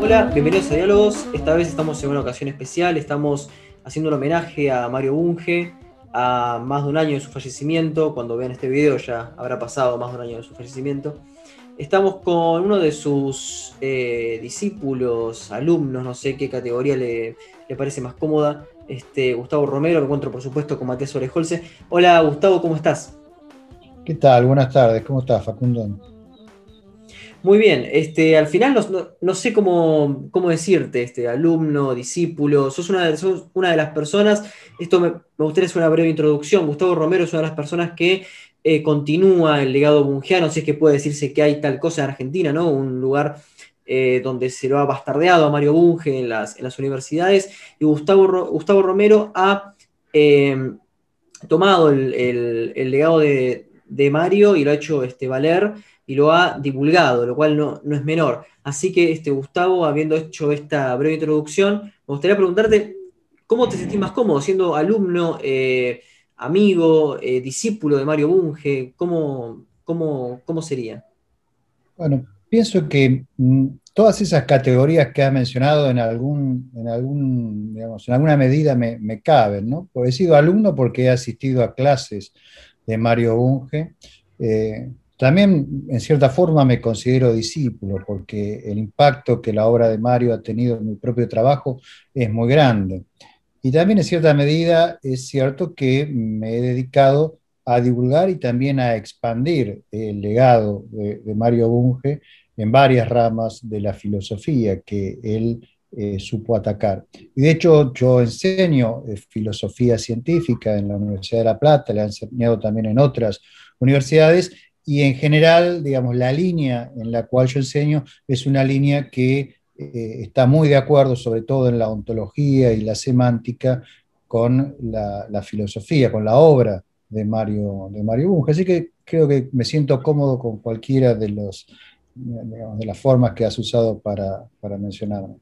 Hola, bienvenidos a Diálogos. Esta vez estamos en una ocasión especial. Estamos haciendo un homenaje a Mario Bunge, a más de un año de su fallecimiento. Cuando vean este video ya habrá pasado más de un año de su fallecimiento. Estamos con uno de sus eh, discípulos, alumnos, no sé qué categoría le, parece más cómoda, este, Gustavo Romero. Me encuentro, por supuesto, con Matías Orejolce. Hola, Gustavo, ¿cómo estás? ¿Qué tal? Buenas tardes, ¿cómo estás, Facundo? Muy bien, este, al final no, sé cómo, cómo, decirte, este, alumno, discípulo, sos una de, una de las personas, esto me, gustaría hacer una breve introducción, Gustavo Romero es una de las personas que eh, continúa el legado bungiano, si es que puede decirse que hay tal cosa en Argentina, ¿no? Un lugar eh, donde se lo ha bastardeado a Mario Bunge en las, universidades, y Gustavo, Gustavo Romero ha eh, tomado el, legado de, de, Mario y lo ha hecho este, valer y lo ha divulgado, lo cual no, es menor. Así que, este, Gustavo, habiendo hecho esta breve introducción, me gustaría preguntarte cómo te sentís más cómodo siendo alumno, eh, amigo, eh, discípulo de Mario Bunge, ¿cómo, cómo, sería? Bueno, pienso que mm, todas esas categorías que has mencionado en, algún, en, algún, digamos, en alguna medida me, me caben, ¿no? He sido alumno porque he asistido a clases de Mario Bunge. Eh, también, en cierta forma, me considero discípulo, porque el impacto que la obra de Mario ha tenido en mi propio trabajo es muy grande. Y también, en cierta medida, es cierto que me he dedicado a divulgar y también a expandir el legado de, Mario Bunge en varias ramas de la filosofía que él eh, supo atacar. Y de hecho, yo enseño eh, filosofía científica en la Universidad de La Plata, le he enseñado también en otras universidades, y en general, digamos, la línea en la cual yo enseño es una línea que eh, está muy de acuerdo, sobre todo en la ontología y la semántica, con la, filosofía, con la obra de Mario, de Mario Bunge. Así que creo que me siento cómodo con cualquiera de, los, de las formas que has usado para, para mencionarme.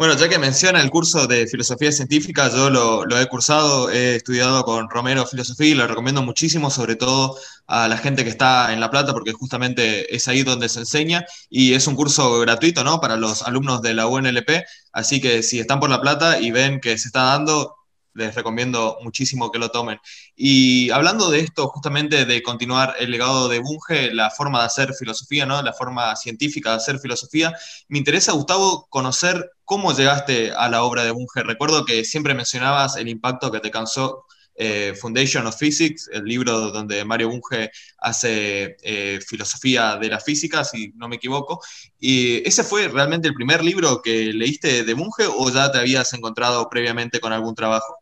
Bueno, ya que menciona el curso de filosofía científica, yo lo, he cursado, he estudiado con Romero Filosofía y lo recomiendo muchísimo, sobre todo a la gente que está en La Plata, porque justamente es ahí donde se enseña y es un curso gratuito, ¿no? Para los alumnos de la UNLP, así que si están por La Plata y ven que se está dando, les recomiendo muchísimo que lo tomen. Y hablando de esto, justamente de continuar el legado de Bunge, la forma de hacer filosofía, ¿no? La forma científica de hacer filosofía, me interesa, Gustavo, conocer cómo llegaste a la obra de Bunge. Recuerdo que siempre mencionabas el impacto que te causó eh, Foundation of Physics, el libro donde Mario Bunge hace eh, filosofía de la física, si no me equivoco. ¿Y ese fue realmente el primer libro que leíste de Bunge o ya te habías encontrado previamente con algún trabajo?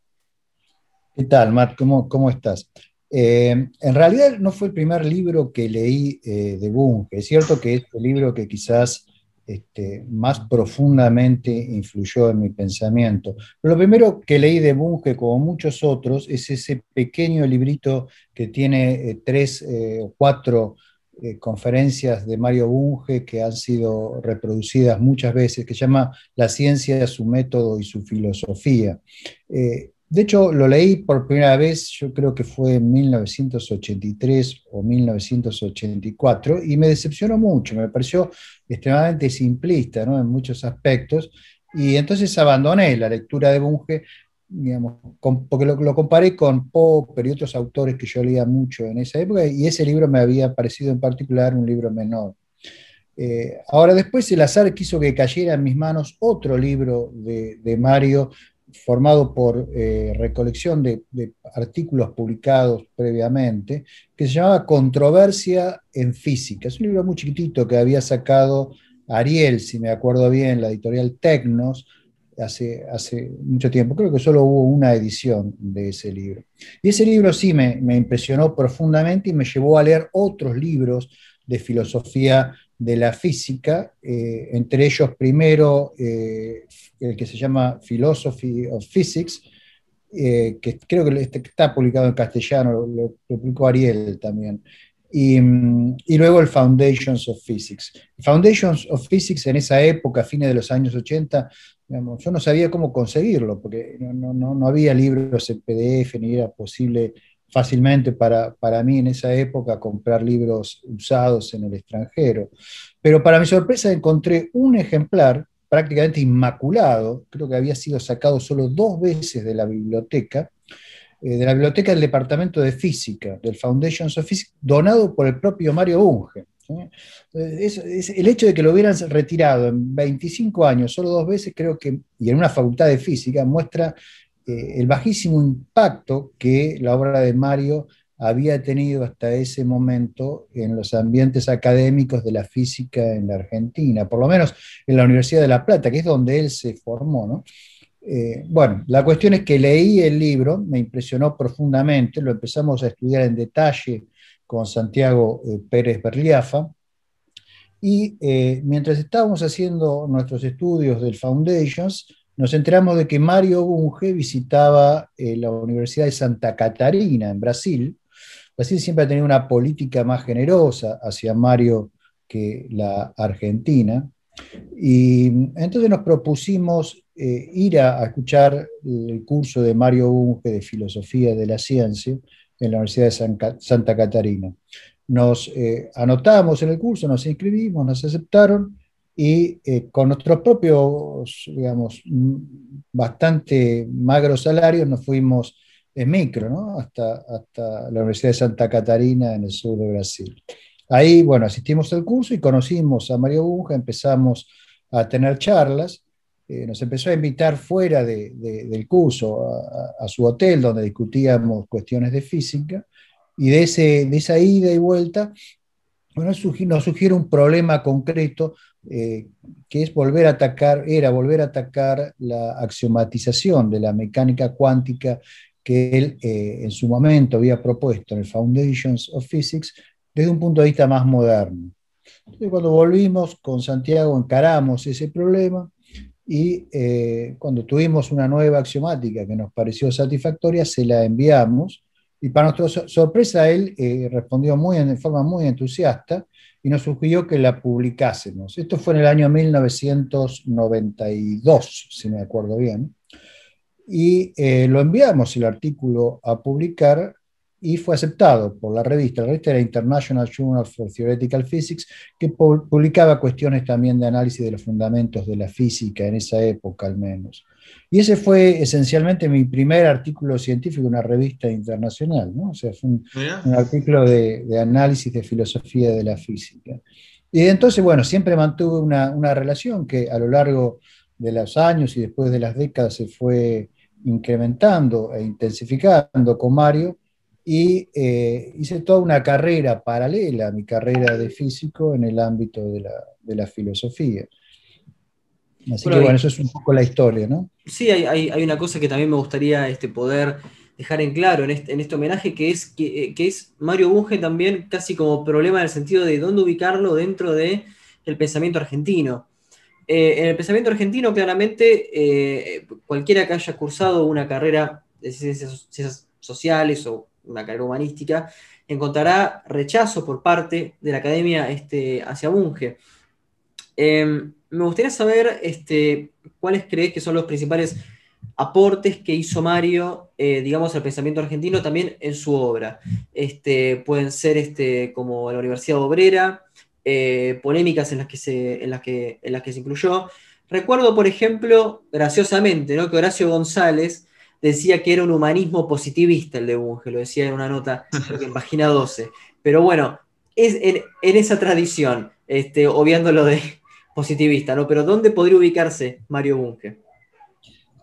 ¿Qué tal, Matt? ¿Cómo, cómo estás? Eh, en realidad no fue el primer libro que leí eh, de Bunge. Es cierto que es el libro que quizás este, más profundamente influyó en mi pensamiento. Lo primero que leí de Bunge, como muchos otros, es ese pequeño librito que tiene eh, tres o cuatro conferencias de Mario Bunge que han sido reproducidas muchas veces, que llama La ciencia, su método y su filosofía. De hecho, lo leí por primera vez, yo creo que fue en 1983 o 1984, y me decepcionó mucho, me pareció extremadamente simplista ¿no? en muchos aspectos, y entonces abandoné la lectura de Bunge, digamos, porque lo, comparé con Pope y otros autores que yo leía mucho en esa época, y ese libro me había parecido en particular un libro menor. Eh, ahora después el azar quiso que cayera en mis manos otro libro de Mario formado por eh, recolección de, artículos publicados previamente, que se llamaba Controversia en Física. Es un libro muy chiquitito que había sacado Ariel, si me acuerdo bien, la editorial Tecnos, hace, hace mucho tiempo. Creo que solo hubo una edición de ese libro. Y ese libro sí me, impresionó profundamente y me llevó a leer otros libros de filosofía de la física, eh, entre ellos primero eh, el que se llama Philosophy of Physics, eh, que creo que este, está publicado en castellano, lo, publicó Ariel también. Y, luego el Foundations of Physics. Foundations of Physics en esa época, fines de los años 80, digamos, yo no sabía cómo conseguirlo, porque no, no, no, había libros en PDF, ni era posible fácilmente para, para mí en esa época comprar libros usados en el extranjero. Pero para mi sorpresa encontré un ejemplar prácticamente inmaculado, creo que había sido sacado solo dos veces de la biblioteca, eh, de la biblioteca del Departamento de Física, del Foundations of Physics, donado por el propio Mario Bunge. Eh, el hecho de que lo hubieran retirado en 25 años, solo dos veces, creo que, y en una facultad de física, muestra eh, el bajísimo impacto que la obra de Mario había tenido hasta ese momento en los ambientes académicos de la física en la Argentina, por lo menos en la Universidad de La Plata, que es donde él se formó. Eh, bueno, la cuestión es que leí el libro, me impresionó profundamente, lo empezamos a estudiar en detalle con Santiago eh, Pérez Berliafa, y mientras estábamos haciendo nuestros estudios del Foundations, nos enteramos de que Mario Bunge visitaba la Universidad de Santa Catarina en Brasil, Brasil siempre ha tenido una política más generosa hacia Mario que la Argentina. Y entonces nos propusimos eh, ir a, escuchar el curso de Mario Bunge de Filosofía de la Ciencia en la Universidad de Santa Catarina. Nos eh, anotamos en el curso, nos inscribimos, nos aceptaron y eh, con nuestros propios, digamos, bastante magros salarios nos fuimos en micro, ¿no? hasta, hasta la Universidad de Santa Catarina en el sur de Brasil. Ahí, bueno, asistimos al curso y conocimos a Mario Bunja, empezamos a tener charlas, eh, nos empezó a invitar fuera del curso a, su hotel donde discutíamos cuestiones de física y de, ese, de esa ida y vuelta bueno, nos sugiere un problema concreto eh, que es volver a atacar, era volver a atacar la axiomatización de la mecánica cuántica que él eh, en su momento había propuesto en el Foundations of Physics desde un punto de vista más moderno. Entonces, cuando volvimos con Santiago encaramos ese problema y eh, cuando tuvimos una nueva axiomática que nos pareció satisfactoria, se la enviamos y para nuestra sorpresa él eh, respondió muy, de forma muy entusiasta y nos sugirió que la publicásemos. Esto fue en el año 1992, si me acuerdo bien y eh, lo enviamos el artículo a publicar y fue aceptado por la revista. La revista era International Journal for Theoretical Physics, que publicaba cuestiones también de análisis de los fundamentos de la física en esa época al menos. Y ese fue esencialmente mi primer artículo científico en una revista internacional, ¿no? O sea, fue un, artículo de, de, análisis de filosofía de la física. Y entonces, bueno, siempre mantuve una, una relación que a lo largo de los años y después de las décadas se fue incrementando e intensificando con Mario y eh, hice toda una carrera paralela a mi carrera de físico en el ámbito de la, filosofía. Así que bueno, eso es un poco la historia, ¿no? Sí, hay, una cosa que también me gustaría este, poder dejar en claro en este, en este homenaje, que es, que, es Mario Bunge también casi como problema en el sentido de dónde ubicarlo dentro del el pensamiento argentino. Eh, en el pensamiento argentino, claramente, eh, cualquiera que haya cursado una carrera de ciencias, sociales o una carrera humanística, encontrará rechazo por parte de la academia este, hacia Bunge. Em, me gustaría saber este, cuáles crees que son los principales aportes que hizo Mario, eh, digamos, al pensamiento argentino también en su obra. Este, pueden ser este, como la Universidad Obrera, eh, polémicas en las, que se, en, las que, en las que se incluyó. Recuerdo, por ejemplo, graciosamente, ¿no? que Horacio González decía que era un humanismo positivista el de Bunge, lo decía en una nota en página 12. Pero bueno, es en, esa tradición, este, obviando lo de positivista, ¿no? Pero ¿dónde podría ubicarse Mario Bunge?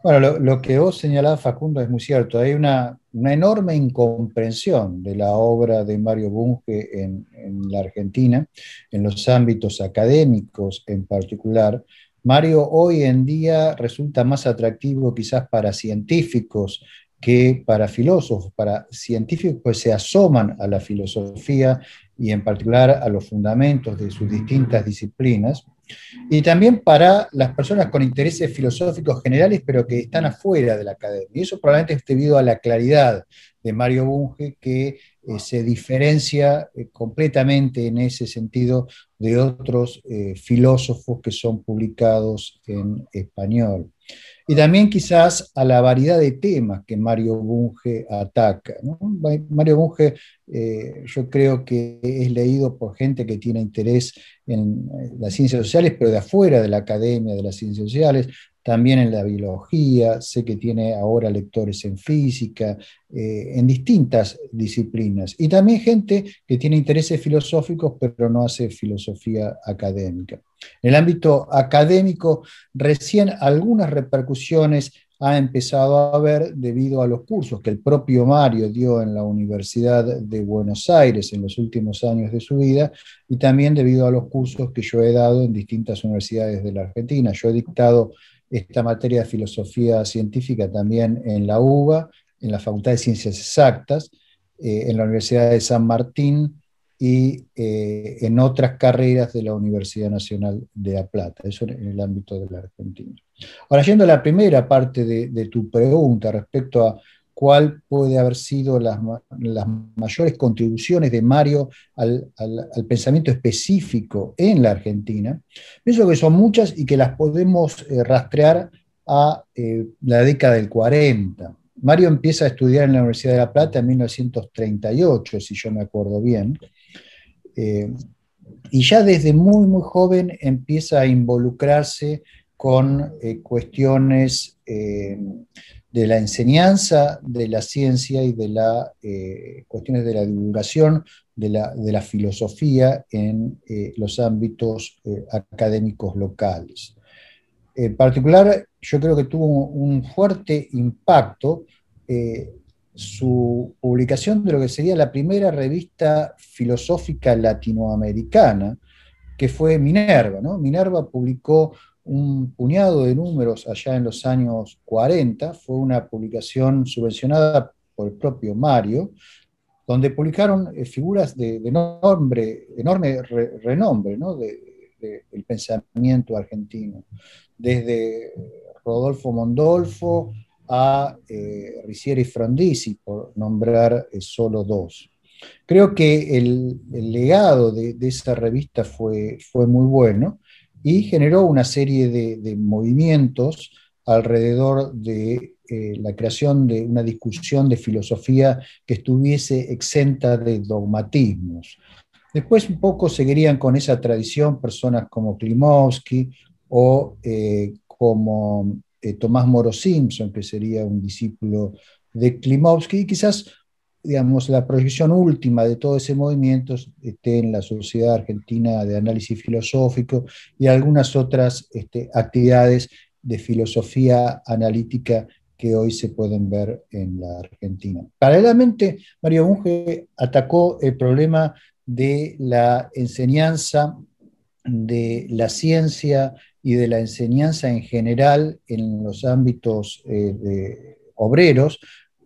Bueno, lo, que vos señalás, Facundo, es muy cierto. Hay una, enorme incomprensión de la obra de Mario Bunge en, la Argentina, en los ámbitos académicos en particular. Mario hoy en día resulta más atractivo quizás para científicos que para filósofos, para científicos que se asoman a la filosofía y en particular a los fundamentos de sus distintas disciplinas, y también para las personas con intereses filosóficos generales, pero que están afuera de la academia. Y eso probablemente es debido a la claridad de Mario Bunge, que eh, se diferencia eh, completamente en ese sentido de otros eh, filósofos que son publicados en español. y también quizás a la variedad de temas que Mario Bunge ataca. Mario Bunge eh, yo creo que es leído por gente que tiene interés en eh, las ciencias sociales, pero de afuera de la academia de las ciencias sociales, también en la biología, sé que tiene ahora lectores en física, eh, en distintas disciplinas, y también gente que tiene intereses filosóficos, pero no hace filosofía académica. En el ámbito académico, recién algunas repercusiones ha empezado a haber debido a los cursos que el propio Mario dio en la Universidad de Buenos Aires en los últimos años de su vida y también debido a los cursos que yo he dado en distintas universidades de la Argentina. Yo he dictado esta materia de filosofía científica también en la UBA, en la Facultad de Ciencias Exactas, eh, en la Universidad de San Martín y eh, en otras carreras de la Universidad Nacional de La Plata, eso en el ámbito de la Argentina. Ahora, yendo a la primera parte de tu pregunta respecto a cuál puede haber sido las, mayores contribuciones de Mario al, pensamiento específico en la Argentina. Pienso que son muchas y que las podemos eh, rastrear a eh, la década del 40. Mario empieza a estudiar en la Universidad de La Plata en 1938, si yo me acuerdo bien. Eh, y ya desde muy, muy joven empieza a involucrarse con cuestiones de la enseñanza de la ciencia y de las eh, cuestiones de la divulgación de la, filosofía en eh, los ámbitos eh, académicos locales. En particular, yo creo que tuvo un fuerte impacto su publicación de lo que sería la primera revista filosófica latinoamericana, que fue Minerva. Minerva publicó un puñado de números allá en los años 40, fue una publicación subvencionada por el propio Mario, donde publicaron eh, figuras de, enorme, renombre del pensamiento argentino, desde Rodolfo Mondolfo a eh, Ricieri Frondizi, por nombrar eh, solo dos. Creo que el, legado de, de, esa revista fue, fue muy bueno y generó una serie de, movimientos alrededor de eh, la creación de una discusión de filosofía que estuviese exenta de dogmatismos. Después un poco seguirían con esa tradición personas como Klimovsky o eh, como eh, Tomás Moro Simpson, que sería un discípulo de Klimovsky, y quizás digamos, la proyección última de todo ese movimiento esté en la Sociedad Argentina de Análisis Filosófico y algunas otras este, actividades de filosofía analítica que hoy se pueden ver en la Argentina. Paralelamente, Mario Bunge atacó el problema de la enseñanza de la ciencia y de la enseñanza en general en los ámbitos eh, obreros,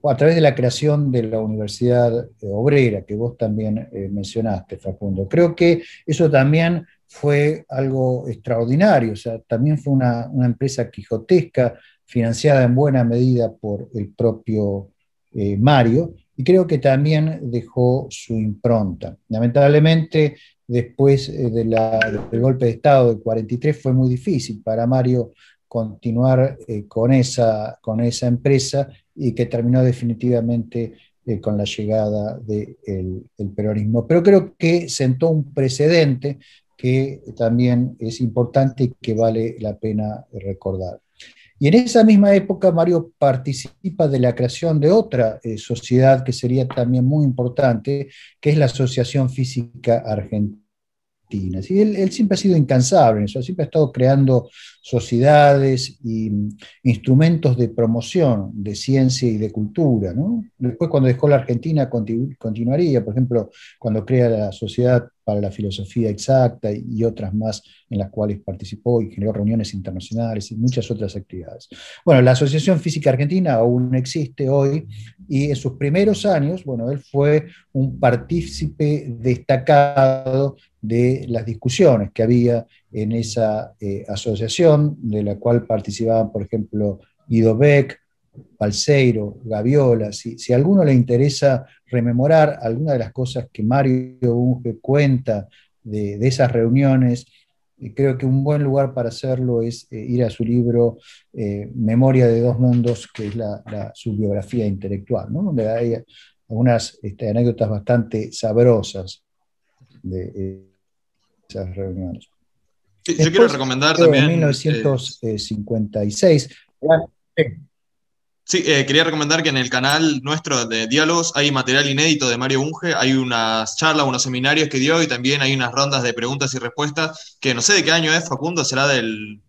a través de la creación de la Universidad eh, Obrera, que vos también eh, mencionaste, Facundo. Creo que eso también fue algo extraordinario, o sea, también fue una, empresa quijotesca, financiada en buena medida por el propio eh, Mario, y creo que también dejó su impronta. Lamentablemente, después del golpe de Estado del 43 fue muy difícil para Mario continuar con, esa, con esa empresa y que terminó definitivamente eh, con la llegada del peronismo. Pero creo que sentó un precedente que también es importante y que vale la pena recordar. Y en esa misma época Mario participa de la creación de otra eh, sociedad que sería también muy importante, que es la Asociación Física Argentina. Y él, siempre ha sido incansable, siempre ha estado creando sociedades y instrumentos de promoción de ciencia y de cultura. Después, cuando dejó la Argentina, continuaría, por ejemplo, cuando crea la Sociedad para la Filosofía Exacta y otras más en las cuales participó y generó reuniones internacionales y muchas otras actividades. Bueno, la Asociación Física Argentina aún existe hoy y en sus primeros años, bueno, él fue un partícipe destacado de las discusiones que había en esa eh, asociación, de la cual participaban, por ejemplo, Guido Beck, Palseiro, Gaviola. Si, si, a alguno le interesa rememorar alguna de las cosas que Mario Bunge cuenta de, esas reuniones, creo que un buen lugar para hacerlo es eh, ir a su libro eh, Memoria de dos mundos, que es la, su biografía intelectual, ¿no? donde hay algunas este, anécdotas bastante sabrosas de esas reuniones. yo quiero recomendar también... En 1956... Sí, eh, quería recomendar que en el canal nuestro de Diálogos hay material inédito de Mario Bunge, hay unas charlas, unos seminarios que dio y también hay unas rondas de preguntas y respuestas que no sé de qué año es, Facundo, será del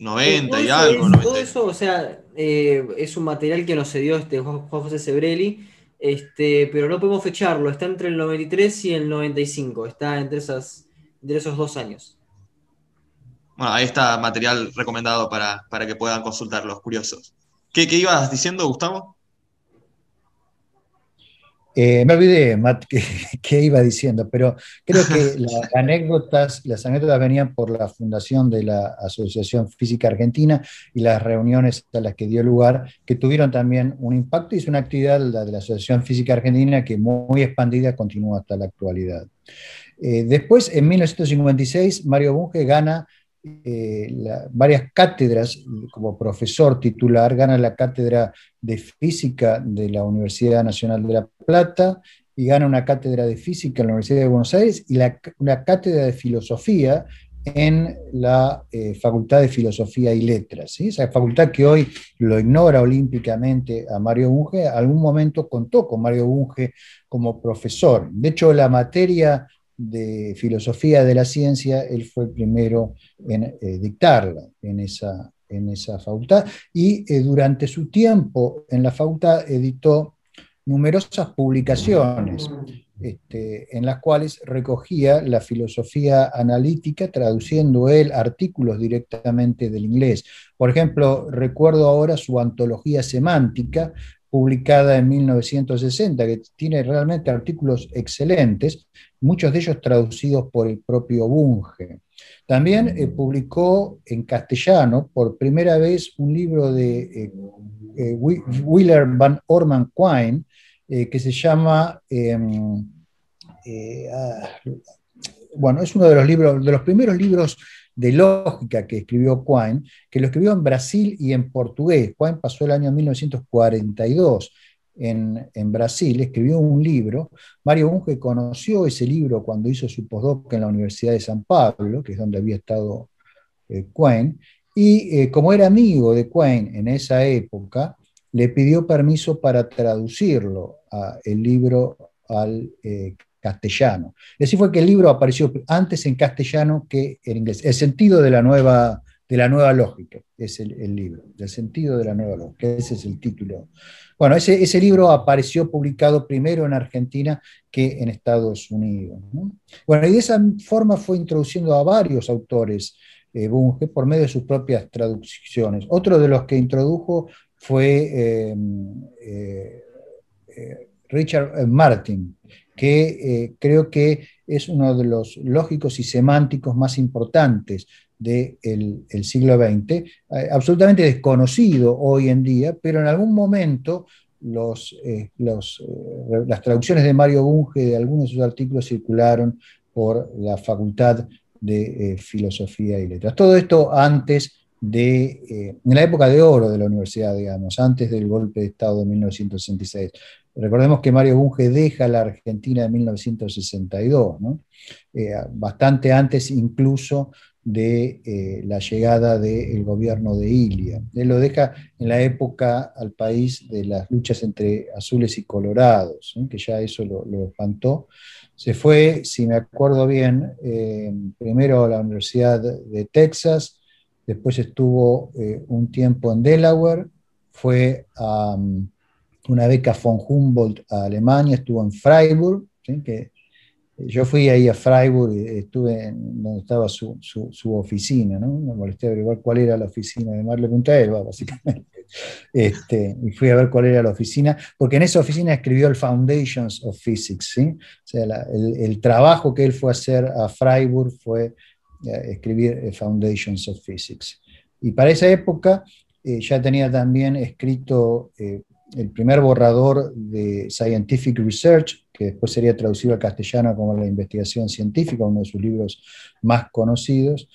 90 y algo. todo eso, o sea, eh, es un material que nos cedió este Juan José Sebrelli, este, pero no podemos fecharlo, está entre el 93 y el 95, está entre, esas, entre esos dos años. Bueno, ahí está material recomendado para, para que puedan consultar los curiosos. ¿Qué, ibas diciendo, Gustavo? Eh, me olvidé, Matt, qué, iba diciendo, pero creo que las anécdotas, las anécdotas venían por la fundación de la Asociación Física Argentina y las reuniones a las que dio lugar, que tuvieron también un impacto y es una actividad, la de la Asociación Física Argentina, que muy expandida continúa hasta la actualidad. Eh, después, en 1956, Mario Bunge gana eh, varias cátedras como profesor titular, gana la cátedra de física de la Universidad Nacional de La Plata y gana una cátedra de física en la Universidad de Buenos Aires y una cátedra de filosofía en la eh, Facultad de Filosofía y Letras. Esa facultad que hoy lo ignora olímpicamente a Mario Bunge, algún momento contó con Mario Bunge como profesor. De hecho, la materia de filosofía de la ciencia, él fue el primero en eh, dictarla en esa, en esa facultad y eh, durante su tiempo en la facultad editó numerosas publicaciones este, en las cuales recogía la filosofía analítica, traduciendo él artículos directamente del inglés. Por ejemplo, recuerdo ahora su antología semántica, publicada en 1960, que tiene realmente artículos excelentes, muchos de ellos traducidos por el propio Bunge. También eh, publicó en castellano por primera vez un libro de eh, eh, van Orman Quine que se llama, em, ah, bueno, es uno de los libros, de los primeros libros de lógica que escribió Quine, que lo escribió en Brasil y en portugués. Quine pasó el año 1942 en, en, Brasil, escribió un libro. Mario Bunge conoció ese libro cuando hizo su postdoc en la Universidad de San Pablo, que es donde había estado eh, Quine, y eh, como era amigo de Quine en esa época, le pidió permiso para traducirlo, a, el libro al eh, castellano. Así fue que el libro apareció antes en castellano que en inglés. El sentido de la nueva, de la nueva lógica es el, libro, el sentido de la nueva lógica, ese es el título. Bueno, ese, ese libro apareció publicado primero en Argentina que en Estados Unidos. Bueno, y de esa forma fue introduciendo a varios autores eh, Bunge por medio de sus propias traducciones. Otro de los que introdujo fue eh, eh, Richard Martin, que eh, creo que es uno de los lógicos y semánticos más importantes del siglo XX, eh, absolutamente desconocido hoy en día, pero en algún momento eh, las traducciones de Mario Bunge de algunos de sus artículos circularon por la Facultad de Filosofía y Letras. Todo esto antes de, en la época de oro de la universidad, digamos, antes del golpe de Estado de 1966. Recordemos que Mario Bunge deja la Argentina en 1962, eh, bastante antes incluso de eh, la llegada del gobierno de Ilia. Él lo deja en la época al país de las luchas entre azules y colorados, que ya eso lo, espantó. Se fue, si me acuerdo bien, eh, primero a la Universidad de Texas, después estuvo un tiempo en Delaware, fue a una beca von Humboldt a Alemania, estuvo en Freiburg, que yo fui ahí a Freiburg y estuve en donde estaba su, su, oficina, ¿no? Me molesté a averiguar cuál era la oficina de Marle Punta básicamente. Este, y fui a ver cuál era la oficina, porque en esa oficina escribió el Foundations of Physics, ¿sí? O sea, el, el, trabajo que él fue a hacer a Freiburg fue eh, escribir eh, Foundations of Physics. Y para esa época eh, ya tenía también escrito el primer borrador de Scientific Research que después sería traducido al castellano como La investigación científica, uno de sus libros más conocidos.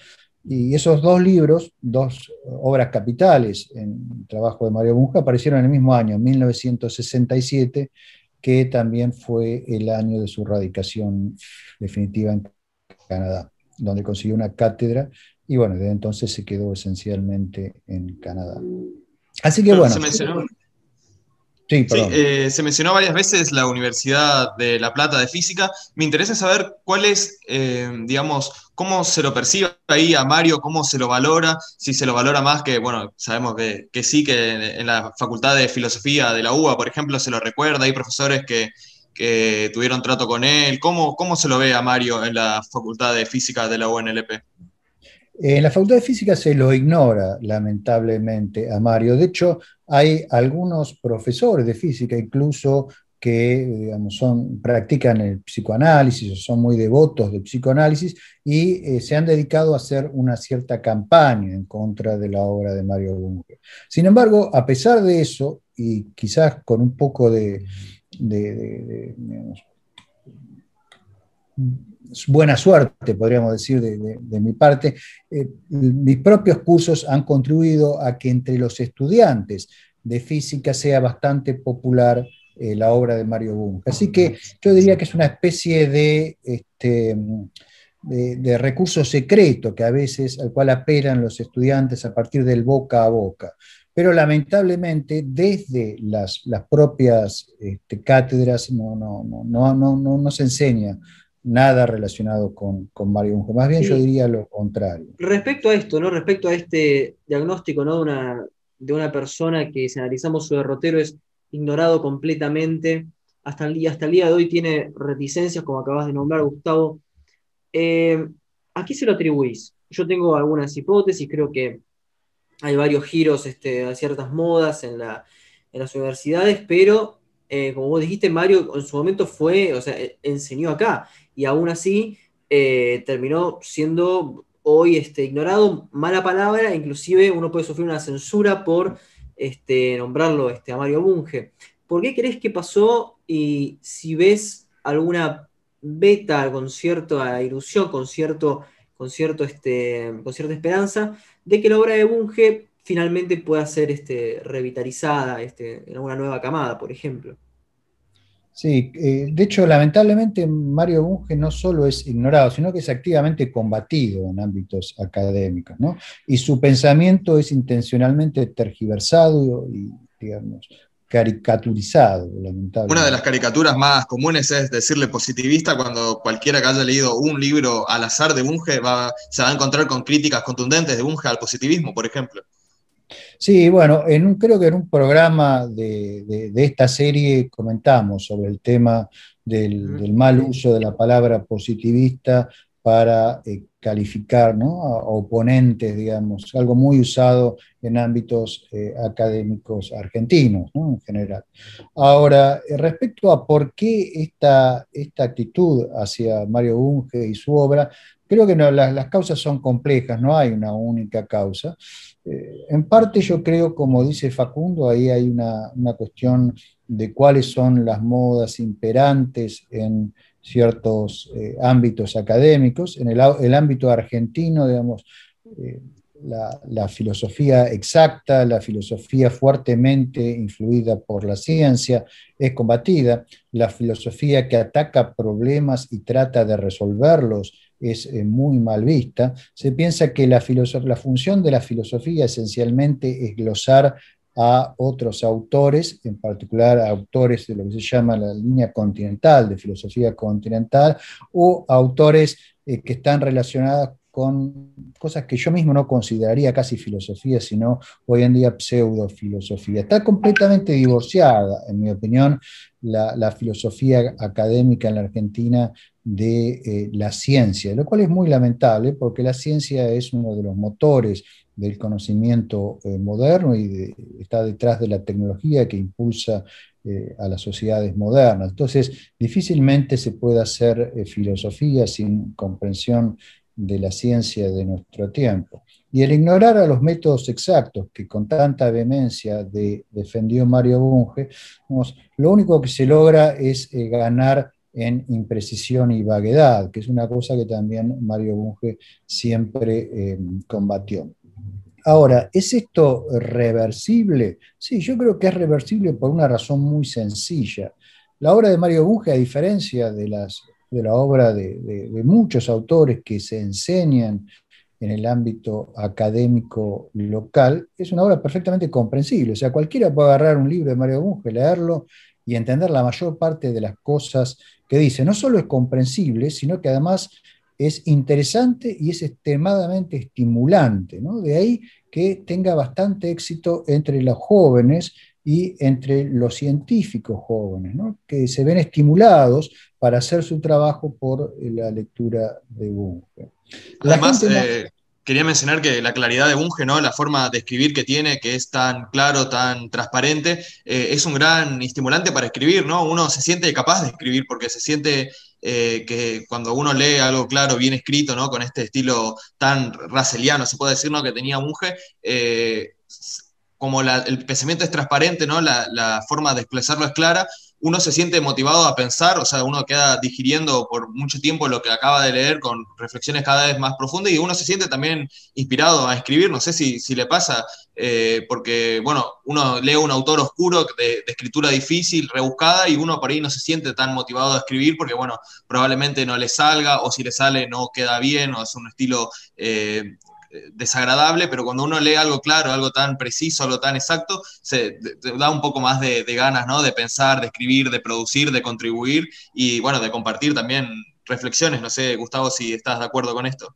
Y esos dos libros, dos obras capitales en el trabajo de Mario Bunge, aparecieron en el mismo año, 1967, que también fue el año de su radicación definitiva en Canadá, donde consiguió una cátedra y bueno, desde entonces se quedó esencialmente en Canadá. Así que bueno. Sí, eh, se mencionó varias veces la Universidad de La Plata de Física. Me interesa saber cuál es, eh, digamos, cómo se lo percibe ahí a Mario, cómo se lo valora, si se lo valora más que, bueno, sabemos que, sí, que en, la Facultad de Filosofía de la UBA, por ejemplo, se lo recuerda, hay profesores que, tuvieron trato con él. ¿Cómo, ¿Cómo se lo ve a Mario en la Facultad de Física de la UNLP? En la Facultad de Física se lo ignora, lamentablemente, a Mario. De hecho, hay algunos profesores de física, incluso que son, practican el psicoanálisis o son muy devotos del psicoanálisis y eh, se han dedicado a hacer una cierta campaña en contra de la obra de Mario Bunge. Sin embargo, a pesar de eso, y quizás con un poco de, buena suerte, podríamos decir, de, mi parte, eh, mis propios cursos han contribuido a que entre los estudiantes de física sea bastante popular eh, la obra de Mario Bunge. Así que yo diría que es una especie de, este, de, recurso secreto que a veces al cual apelan los estudiantes a partir del boca a boca. Pero lamentablemente desde las, propias este, cátedras no, no, no, no, no se enseña nada relacionado con, Mario Bunge. Más bien yo diría lo contrario. Respecto a esto, ¿no? Respecto a este diagnóstico ¿no? de, una, de una persona que, si analizamos su derrotero, es ignorado completamente, hasta el, día, hasta el día de hoy tiene reticencias, como acabas de nombrar, Gustavo. Eh, ¿A qué se lo atribuís? Yo tengo algunas hipótesis, creo que hay varios giros este, a ciertas modas en, la, en las universidades, pero eh, como vos dijiste, Mario en su momento fue, o sea, enseñó acá y aún así eh, terminó siendo hoy este, ignorado, mala palabra, inclusive uno puede sufrir una censura por este, nombrarlo este, a Mario Bunge. ¿Por qué crees que pasó y si ves alguna beta con cierta ilusión, con, cierto, con, cierto, este, con cierta esperanza de que la obra de Bunge finalmente pueda ser este, revitalizada este, en una nueva camada, por ejemplo? Sí, eh, de hecho, lamentablemente Mario Bunge no solo es ignorado, sino que es activamente combatido en ámbitos académicos, ¿no? Y su pensamiento es intencionalmente tergiversado y, digamos, caricaturizado, lamentablemente. Una de las caricaturas más comunes es decirle positivista cuando cualquiera que haya leído un libro al azar de Bunge va, se va a encontrar con críticas contundentes de Bunge al positivismo, por ejemplo. Sí, bueno, en un, creo que en un programa de, esta serie comentamos sobre el tema del, mal uso de la palabra positivista para eh, calificar a oponentes, digamos, algo muy usado en ámbitos eh, académicos argentinos en general. Ahora, eh, respecto a por qué esta, esta actitud hacia Mario Bunge y su obra, creo que no, las, causas son complejas, no hay una única causa. Eh, en parte yo creo, como dice Facundo, ahí hay una, cuestión de cuáles son las modas imperantes en ciertos eh, ámbitos académicos. En el, ámbito argentino, digamos, eh, la, filosofía exacta, la filosofía fuertemente influida por la ciencia, es combatida. La filosofía que ataca problemas y trata de resolverlos es eh, muy mal vista. Se piensa que la, la función de la filosofía esencialmente es glosar a otros autores, en particular a autores de lo que se llama la línea continental, de filosofía continental, o autores eh, que están relacionados con cosas que yo mismo no consideraría casi filosofía, sino hoy en día pseudofilosofía. Está completamente divorciada, en mi opinión, la, filosofía académica en la Argentina de eh, la ciencia, lo cual es muy lamentable porque la ciencia es uno de los motores del conocimiento eh, moderno y está detrás de la tecnología que impulsa eh, a las sociedades modernas. Entonces, difícilmente se puede hacer filosofía sin comprensión de la ciencia de nuestro tiempo. Y el ignorar a los métodos exactos que con tanta vehemencia defendió Mario Bunge, lo único que se logra es ganar en imprecisión y vaguedad, que es una cosa que también Mario Bunge siempre eh, combatió. Ahora, ¿es esto reversible? Sí, yo creo que es reversible por una razón muy sencilla. La obra de Mario Bunge, a diferencia de, las, de la obra de, muchos autores que se enseñan en el ámbito académico local, es una obra perfectamente comprensible. O sea, cualquiera puede agarrar un libro de Mario Bunge, leerlo y entender la mayor parte de las cosas que dice. No solo es comprensible, sino que además es interesante y es extremadamente estimulante. ¿no? De ahí que tenga bastante éxito entre los jóvenes y entre los científicos jóvenes, que se ven estimulados para hacer su trabajo por la lectura de Bunge. Además, eh, quería mencionar que la claridad de Bunge, ¿no? la forma de escribir que tiene, que es tan claro, tan transparente, eh, es un gran estimulante para escribir, ¿no? Uno se siente capaz de escribir porque se siente eh, que cuando uno lee algo claro, bien escrito, ¿no? Con este estilo tan raseliano, se puede decir, ¿no? Que tenía Munge, eh, como el pensamiento es transparente, ¿no? La, forma de expresarlo es clara, uno se siente motivado a pensar, o sea, uno queda digiriendo por mucho tiempo lo que acaba de leer con reflexiones cada vez más profundas y uno se siente también inspirado a escribir, no sé si, si le pasa, eh, porque, bueno, uno lee un autor oscuro de, escritura difícil, rebuscada, y uno por ahí no se siente tan motivado a escribir porque, bueno, probablemente no le salga, o si le sale no queda bien, o es un estilo... Eh, desagradable, pero cuando uno lee algo claro, algo tan preciso, algo tan exacto, se da un poco más de, ganas, ¿no? De pensar, de escribir, de producir, de contribuir y, bueno, de compartir también reflexiones. No sé, Gustavo, si estás de acuerdo con esto.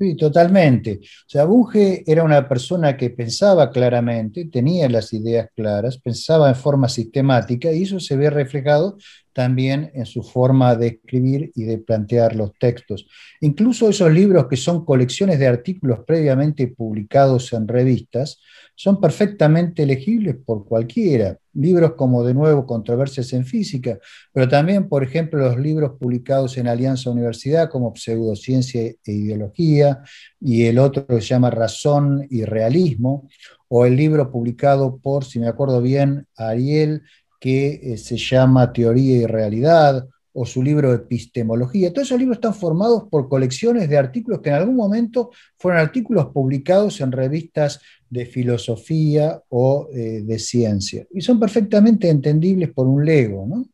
Sí, totalmente. O sea, Bunge era una persona que pensaba claramente, tenía las ideas claras, pensaba en forma sistemática y eso se ve reflejado también en su forma de escribir y de plantear los textos. Incluso esos libros que son colecciones de artículos previamente publicados en revistas son perfectamente elegibles por cualquiera. Libros como de nuevo Controversias en Física, pero también, por ejemplo, los libros publicados en Alianza Universidad como Pseudociencia e Ideología y el otro que se llama Razón y Realismo, o el libro publicado por, si me acuerdo bien, Ariel que eh, se llama Teoría y Realidad, o su libro Epistemología. Todos esos libros están formados por colecciones de artículos que en algún momento fueron artículos publicados en revistas de filosofía o eh, de ciencia. Y son perfectamente entendibles por un lego.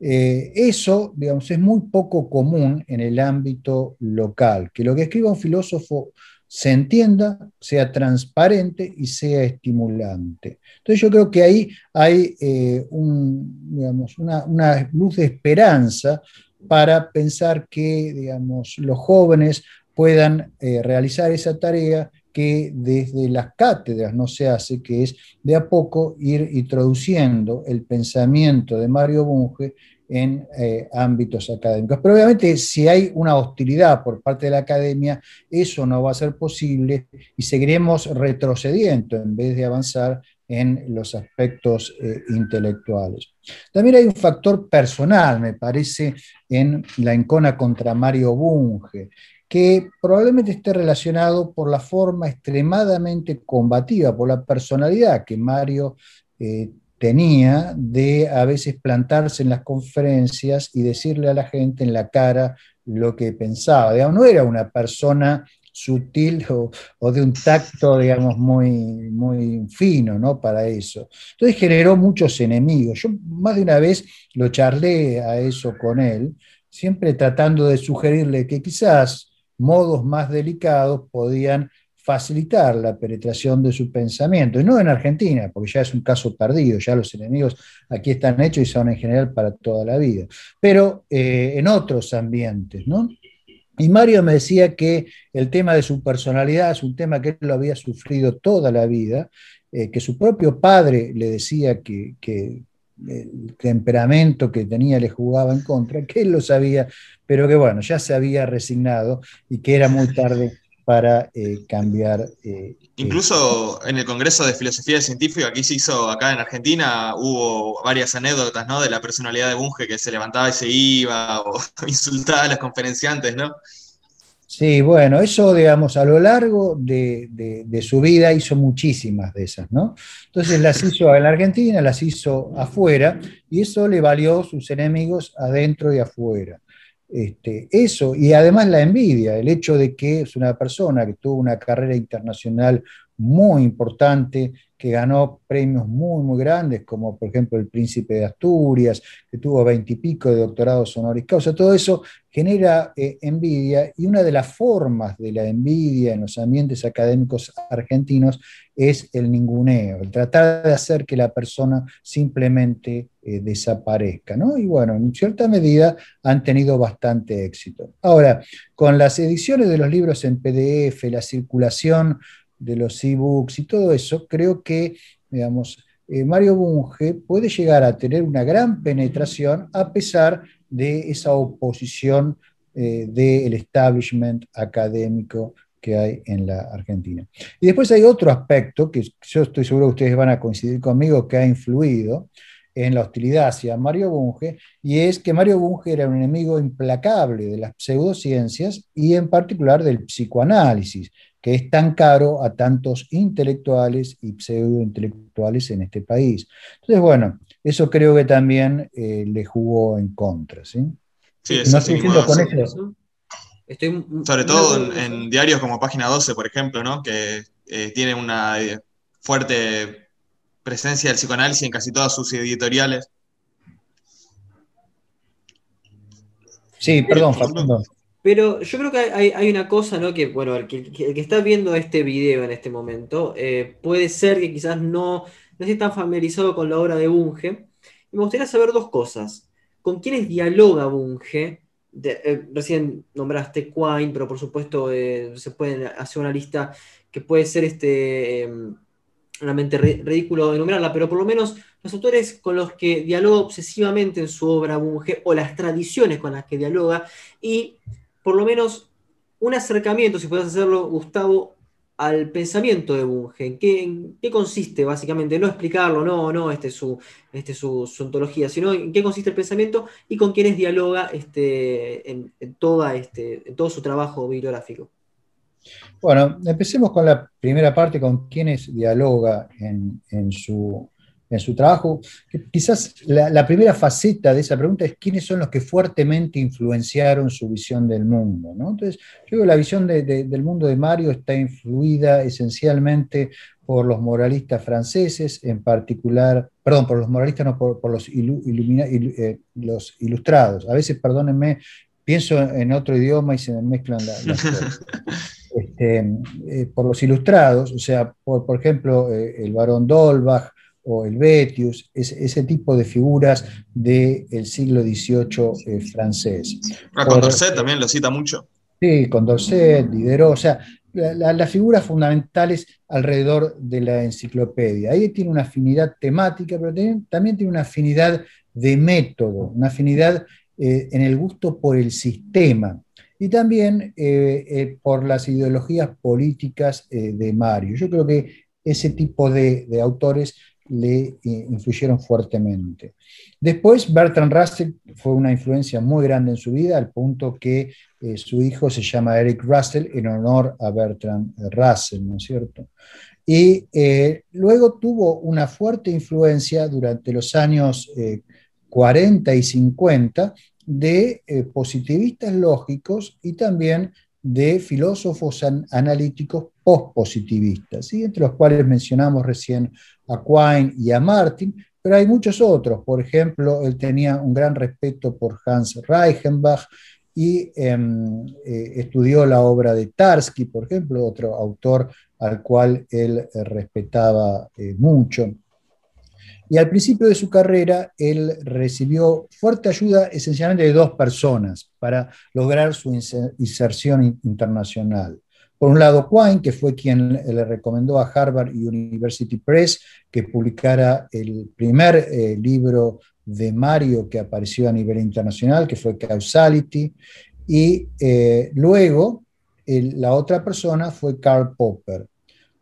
Eh, eso, digamos, es muy poco común en el ámbito local, que lo que escriba un filósofo se entienda, sea transparente y sea estimulante. Entonces yo creo que ahí hay eh, una, luz de esperanza para pensar que digamos, los jóvenes puedan realizar esa tarea que desde las cátedras no se hace, que es de a poco ir introduciendo el pensamiento de Mario Bunge en eh, ámbitos académicos. Pero obviamente si hay una hostilidad por parte de la academia, eso no va a ser posible y seguiremos retrocediendo en vez de avanzar en los aspectos eh, intelectuales. También hay un factor personal, me parece, en la encona contra Mario Bunge, que probablemente esté relacionado por la forma extremadamente combativa, por la personalidad que Mario eh, tenía de a veces plantarse en las conferencias y decirle a la gente en la cara lo que pensaba. no era una persona sutil o, de un tacto, digamos, muy, muy fino, ¿no? Para eso. Entonces generó muchos enemigos. Yo más de una vez lo charlé a eso con él, siempre tratando de sugerirle que quizás modos más delicados podían facilitar la penetración de su pensamiento, y no en Argentina, porque ya es un caso perdido, ya los enemigos aquí están hechos y son en general para toda la vida, pero eh, en otros ambientes, ¿no? Y Mario me decía que el tema de su personalidad es un tema que él lo había sufrido toda la vida, eh, que su propio padre le decía que, que el temperamento que tenía le jugaba en contra, que él lo sabía, pero que bueno, ya se había resignado y que era muy tarde para eh, cambiar. Eh, Incluso en el Congreso de Filosofía Científica, aquí se hizo acá en Argentina, hubo varias anécdotas ¿no? de la personalidad de Bunge que se levantaba y se iba o insultaba a los conferenciantes, ¿no? Sí, bueno, eso, digamos, a lo largo de, su vida hizo muchísimas de esas, ¿no? Entonces las hizo en la Argentina, las hizo afuera, y eso le valió sus enemigos adentro y afuera. Este, eso, y además la envidia, el hecho de que es una persona que tuvo una carrera internacional muy importante, que ganó premios muy, muy grandes, como por ejemplo el Príncipe de Asturias, que tuvo veintipico de doctorados honoris causa. Todo eso genera eh, envidia y una de las formas de la envidia en los ambientes académicos argentinos es el ninguneo, el tratar de hacer que la persona simplemente eh, desaparezca. ¿no? Y bueno, en cierta medida han tenido bastante éxito. Ahora, con las ediciones de los libros en PDF, la circulación de los e-books y todo eso, creo que, digamos, eh, Mario Bunge puede llegar a tener una gran penetración a pesar de esa oposición eh, del establishment académico que hay en la Argentina. Y después hay otro aspecto que yo estoy seguro que ustedes van a coincidir conmigo que ha influido en la hostilidad hacia Mario Bunge, y es que Mario Bunge era un enemigo implacable de las pseudociencias y en particular del psicoanálisis que es tan caro a tantos intelectuales y pseudointelectuales en este país. Entonces, bueno, eso creo que también eh, le jugó en contra. ¿sí? Sí, no estoy con eso. Sobre todo en, diarios como Página 12, por ejemplo, ¿no? que eh, tiene una eh, fuerte presencia del psicoanálisis en casi todas sus editoriales. Sí, perdón, Facundo. Pero yo creo que hay, una cosa, ¿no? Que, bueno, el que, está viendo este video en este momento, eh, puede ser que quizás no, no esté tan familiarizado con la obra de Bunge. Y me gustaría saber dos cosas. ¿Con quiénes dialoga Bunge? Eh, recién nombraste Quine, pero por supuesto eh, se puede hacer una lista que puede ser este, realmente ridículo enumerarla, pero por lo menos los autores con los que dialoga obsesivamente en su obra Bunge, o las tradiciones con las que dialoga, y por lo menos un acercamiento, si puedes hacerlo, Gustavo, al pensamiento de Bunge. ¿En qué, consiste básicamente? No explicarlo, no, no, este es su, este su, ontología, sino en qué consiste el pensamiento y con quiénes dialoga este, en, toda este, en todo su trabajo bibliográfico. Bueno, empecemos con la primera parte, con quiénes dialoga en, en su en su trabajo. Quizás la, primera faceta de esa pregunta es quiénes son los que fuertemente influenciaron su visión del mundo. Entonces, yo creo que la visión del mundo de Mario está influida esencialmente por los moralistas franceses, en particular, perdón, por los moralistas, no por, los, eh, los ilustrados. A veces, perdónenme, pienso en otro idioma y se me mezclan las cosas. Este, eh, por los ilustrados, o sea, por, por ejemplo, eh, el barón Dolbach, o el Betius, ese tipo de figuras del siglo XVIII eh, francés. Ah, Condorcet también lo cita mucho. Sí, Condorcet, Diderot, o sea, las figuras fundamentales alrededor de la enciclopedia. Ahí tiene una afinidad temática, pero también, tiene una afinidad de método, una afinidad eh, en el gusto por el sistema y también eh, por las ideologías políticas de Mario. Yo creo que ese tipo de, de autores le eh, influyeron fuertemente. Después, Bertrand Russell fue una influencia muy grande en su vida, al punto que eh, su hijo se llama Eric Russell en honor a Bertrand Russell, ¿no es cierto? Y eh, luego tuvo una fuerte influencia durante los años 40 y 50 de positivistas lógicos y también de filósofos analíticos postpositivistas, entre los cuales mencionamos recién a Quine y a Martin, pero hay muchos otros. Por ejemplo, él tenía un gran respeto por Hans Reichenbach y em, eh, estudió la obra de Tarski, por ejemplo, otro autor al cual él eh, respetaba eh, mucho. Y al principio de su carrera, él recibió fuerte ayuda esencialmente de dos personas para lograr su inserción internacional. Por un lado, Quine, que fue quien le recomendó a Harvard University Press que publicara el primer eh, libro de Mario que apareció a nivel internacional, que fue Causality. Y eh, luego, la otra persona fue Karl Popper.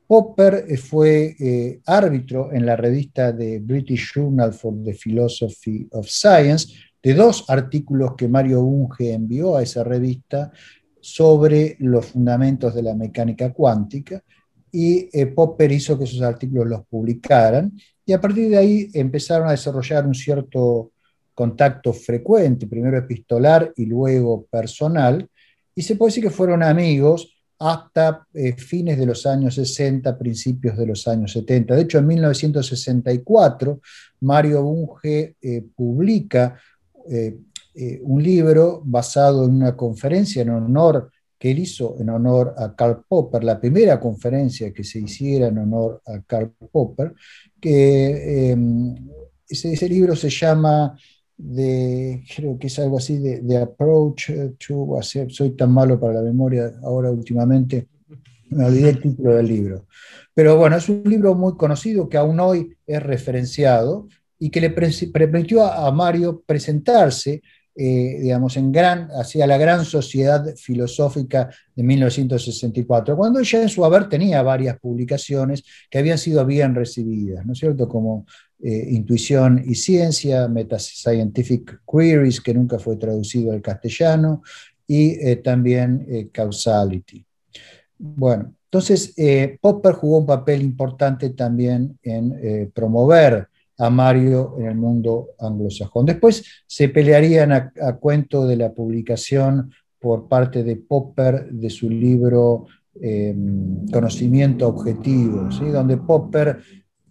Popper eh, fue eh, árbitro en la revista de British Journal for the Philosophy of Science de dos artículos que Mario Unge envió a esa revista sobre los fundamentos de la mecánica cuántica y eh, Popper hizo que esos artículos los publicaran y a partir de ahí empezaron a desarrollar un cierto contacto frecuente, primero epistolar y luego personal, y se puede decir que fueron amigos hasta eh, fines de los años 60, principios de los años 70. De hecho, en 1964, Mario Bunge eh, publica un libro basado en una conferencia en honor que él hizo en honor a Karl Popper, la primera conferencia que se hiciera en honor a Karl Popper, que em, ese, libro se llama, de, creo que es algo así, de, Approach to, soy tan malo para la memoria ahora últimamente, me olvidé el título del libro. Pero bueno, es un libro muy conocido que aún hoy es referenciado y que le permitió a Mario presentarse eh, digamos, en gran, hacia la gran sociedad filosófica de 1964, cuando ya en su haber tenía varias publicaciones que habían sido bien recibidas, ¿no es cierto? Como eh, Intuición y Ciencia, Metascientific Queries, que nunca fue traducido al castellano, y eh, también Causality. Bueno, entonces Popper jugó un papel importante también en promover a Mario en el mundo anglosajón. Después se pelearían a, cuento de la publicación por parte de Popper de su libro Conocimiento Objetivo, ¿sí? donde Popper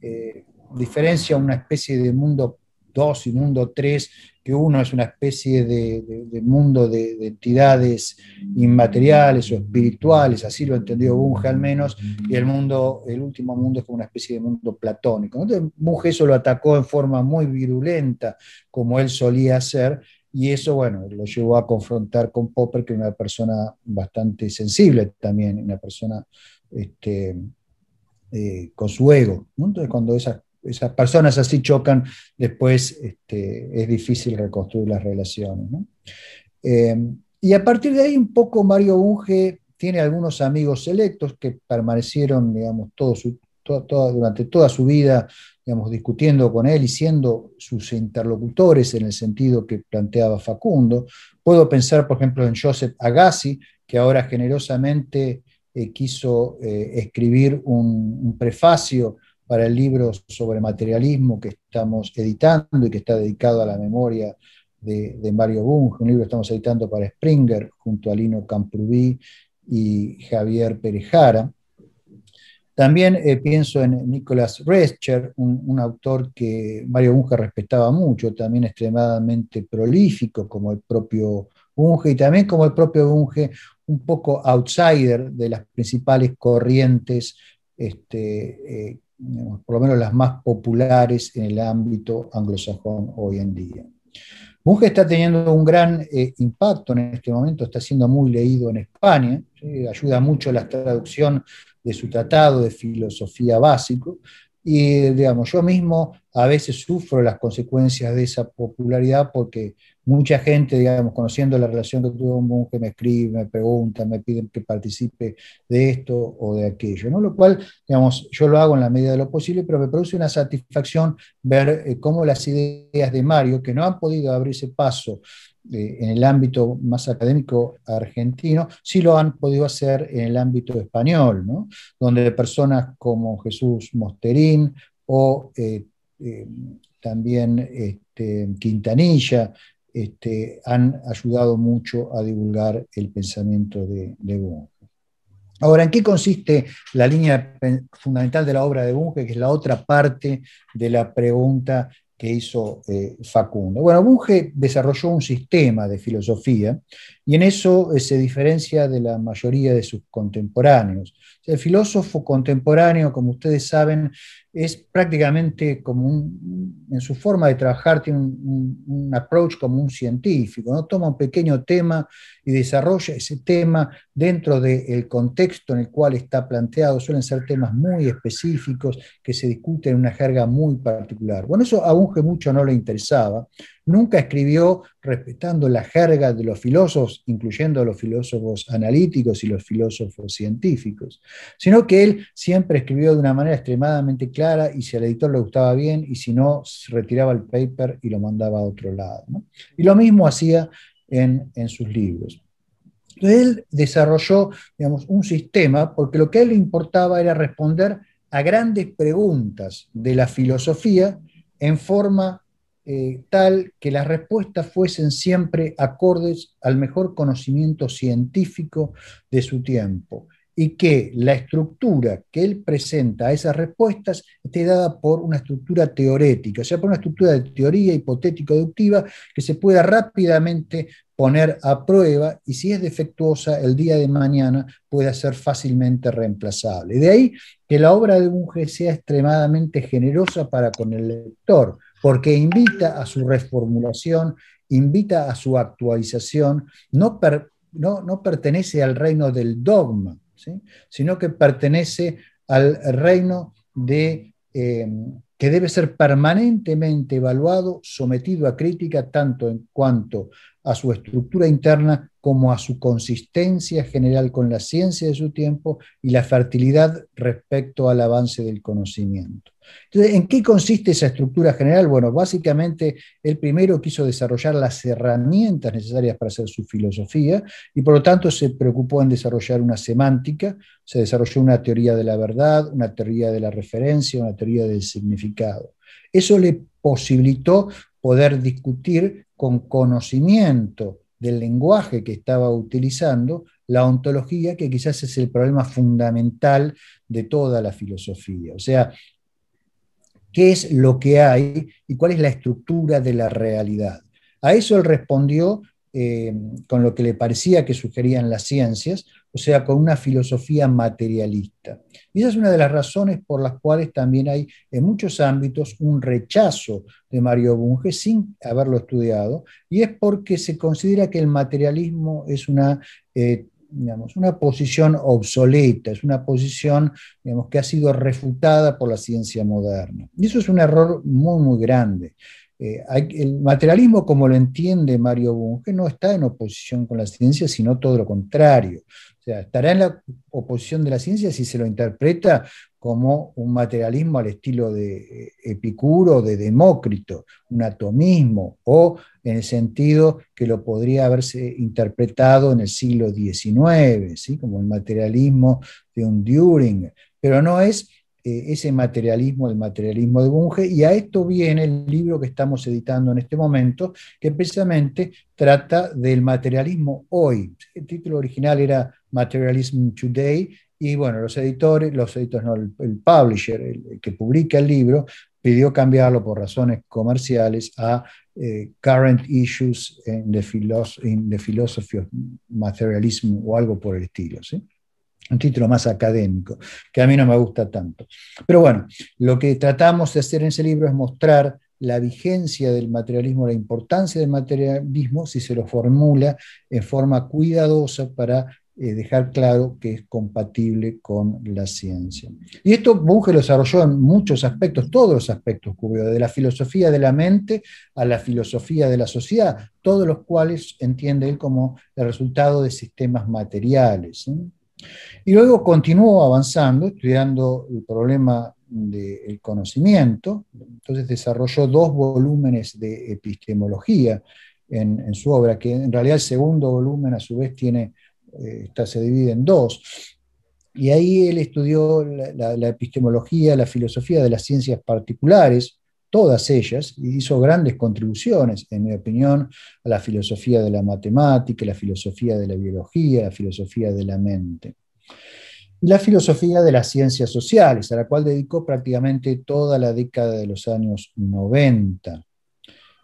eh, diferencia una especie de mundo 2 y mundo 3 que uno es una especie de, mundo de, entidades inmateriales o espirituales, así lo entendió Bunge al menos, y el mundo, el último mundo es como una especie de mundo platónico. Entonces, Bunge eso lo atacó en forma muy virulenta, como él solía hacer, y eso, bueno, lo llevó a confrontar con Popper, que es una persona bastante sensible también, una persona este, eh, con su ego. Entonces, cuando esas esas personas así chocan, después este, es difícil reconstruir las relaciones. Eh, y a partir de ahí un poco Mario Bunge tiene algunos amigos selectos que permanecieron, digamos, durante toda su vida, digamos, discutiendo con él y siendo sus interlocutores en el sentido que planteaba Facundo. Puedo pensar, por ejemplo, en Joseph Agassi, que ahora generosamente eh, quiso eh, escribir un prefacio para el libro sobre materialismo que estamos editando y que está dedicado a la memoria de, Mario Bunge, un libro que estamos editando para Springer junto a Lino Camprubí y Javier Perejara. También eh, pienso en Nicholas Rescher, un, autor que Mario Bunge respetaba mucho, también extremadamente prolífico como el propio Bunge y también como el propio Bunge, un poco outsider de las principales corrientes este, eh, por lo menos las más populares en el ámbito anglosajón hoy en día. Bunge está teniendo un gran eh, impacto en este momento, está siendo muy leído en España, ayuda mucho la traducción de su tratado de filosofía básico, y digamos, yo mismo a veces sufro las consecuencias de esa popularidad porque mucha gente, digamos, conociendo la relación que tuvo un monje, me escribe, me pregunta, me piden que participe de esto o de aquello, ¿no? Lo cual, digamos, yo lo hago en la medida de lo posible, pero me produce una satisfacción ver eh, cómo las ideas de Mario, que no han podido abrirse paso eh, en el ámbito más académico argentino, sí lo han podido hacer en el ámbito español, ¿no? Donde personas como Jesús Mosterín o eh, también este, Quintanilla, este, han ayudado mucho a divulgar el pensamiento de, Bunge. Ahora, ¿en qué consiste la línea fundamental de la obra de Bunge, que es la otra parte de la pregunta que hizo eh, Facundo. Bueno, Bunge desarrolló un sistema de filosofía y en eso eh, se diferencia de la mayoría de sus contemporáneos. El filósofo contemporáneo, como ustedes saben, es prácticamente como un, en su forma de trabajar, tiene un, approach como un científico, ¿no? toma un pequeño tema y desarrolla ese tema dentro del contexto en el cual está planteado. Suelen ser temas muy específicos que se discuten en una jerga muy particular. Bueno, eso a Bunge mucho no le interesaba. Nunca escribió respetando la jerga de los filósofos, incluyendo los filósofos analíticos y los filósofos científicos, sino que él siempre escribió de una manera extremadamente clara y si al editor le gustaba bien y si no, retiraba el paper y lo mandaba a otro lado. Y lo mismo hacía en, sus libros. él desarrolló digamos, un sistema porque lo que a él le importaba era responder a grandes preguntas de la filosofía en forma eh, tal que las respuestas fuesen siempre acordes al mejor conocimiento científico de su tiempo y que la estructura que él presenta a esas respuestas esté dada por una estructura teorética, o sea, por una estructura de teoría hipotético-deductiva que se pueda rápidamente poner a prueba y si es defectuosa el día de mañana pueda ser fácilmente reemplazable. De ahí que la obra de Bunge sea extremadamente generosa para con el lector, porque invita a su reformulación, invita a su actualización, no, no, pertenece al reino del dogma, sino que pertenece al reino de, eh, que debe ser permanentemente evaluado, sometido a crítica tanto en cuanto a su estructura interna como a su consistencia general con la ciencia de su tiempo y la fertilidad respecto al avance del conocimiento. Entonces, ¿en qué consiste esa estructura general? Bueno, básicamente él primero quiso desarrollar las herramientas necesarias para hacer su filosofía y por lo tanto se preocupó en desarrollar una semántica, se desarrolló una teoría de la verdad, una teoría de la referencia, una teoría del significado. Eso le posibilitó poder discutir con conocimiento del lenguaje que estaba utilizando la ontología, que quizás es el problema fundamental de toda la filosofía. O sea, qué es lo que hay y cuál es la estructura de la realidad. A eso él respondió eh, con lo que le parecía que sugerían las ciencias, o sea, con una filosofía materialista. Y esa es una de las razones por las cuales también hay en muchos ámbitos un rechazo de Mario Bunge sin haberlo estudiado, y es porque se considera que el materialismo es una eh, una posición obsoleta, es una posición que ha sido refutada por la ciencia moderna. Y eso es un error muy, muy grande. Eh, el materialismo, como lo entiende Mario Bunge, no está en oposición con la ciencia, sino todo lo contrario. O sea, estará en la oposición de la ciencia si se lo interpreta como un materialismo al estilo de eh, Epicuro, de Demócrito, un atomismo, o en el sentido que lo podría haberse interpretado en el siglo XIX, ¿sí? como el materialismo de un Düring, pero no es ese materialismo, el materialismo de Bunge, y a esto viene el libro que estamos editando en este momento, que precisamente trata del materialismo hoy. El título original era Materialism Today, y bueno, los editores, los editores, no, el, publisher, el, que publica el libro, pidió cambiarlo por razones comerciales a eh, Current Issues in the, Philosophy of Materialism o algo por el estilo. ¿sí? Un título más académico, que a mí no me gusta tanto. Pero bueno, lo que tratamos de hacer en ese libro es mostrar la vigencia del materialismo, la importancia del materialismo, si se lo formula en forma cuidadosa para eh, dejar claro que es compatible con la ciencia. Y esto Bunge lo desarrolló en muchos aspectos, todos los aspectos cubrió, de la filosofía de la mente a la filosofía de la sociedad, todos los cuales entiende él como el resultado de sistemas materiales. Y luego continuó avanzando, estudiando el problema del conocimiento, entonces desarrolló dos volúmenes de epistemología en, en su obra, que en realidad el segundo volumen a su vez tiene eh, se divide en dos. Y ahí él estudió la, epistemología, la filosofía de las ciencias particulares, todas ellas, y hizo grandes contribuciones, en mi opinión, a la filosofía de la matemática, la filosofía de la biología, la filosofía de la mente. Y la filosofía de las ciencias sociales, a la cual dedicó prácticamente toda la década de los años 90.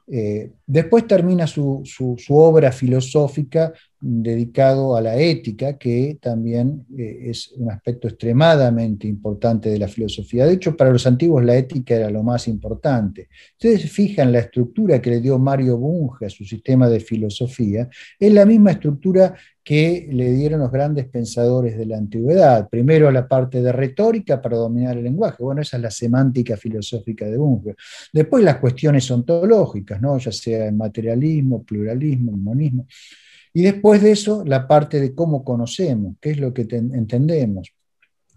Eh, después termina su, obra filosófica dedicado a la ética, que también eh, es un aspecto extremadamente importante de la filosofía. De hecho, para los antiguos la ética era lo más importante. Ustedes fijan la estructura que le dio Mario Bunge a su sistema de filosofía, es la misma estructura que le dieron los grandes pensadores de la antigüedad. Primero la parte de retórica para dominar el lenguaje. Bueno, esa es la semántica filosófica de Bunge. Después las cuestiones ontológicas, ¿no? ya sea materialismo, pluralismo, monismo. Y después de eso, la parte de cómo conocemos, qué es lo que entendemos.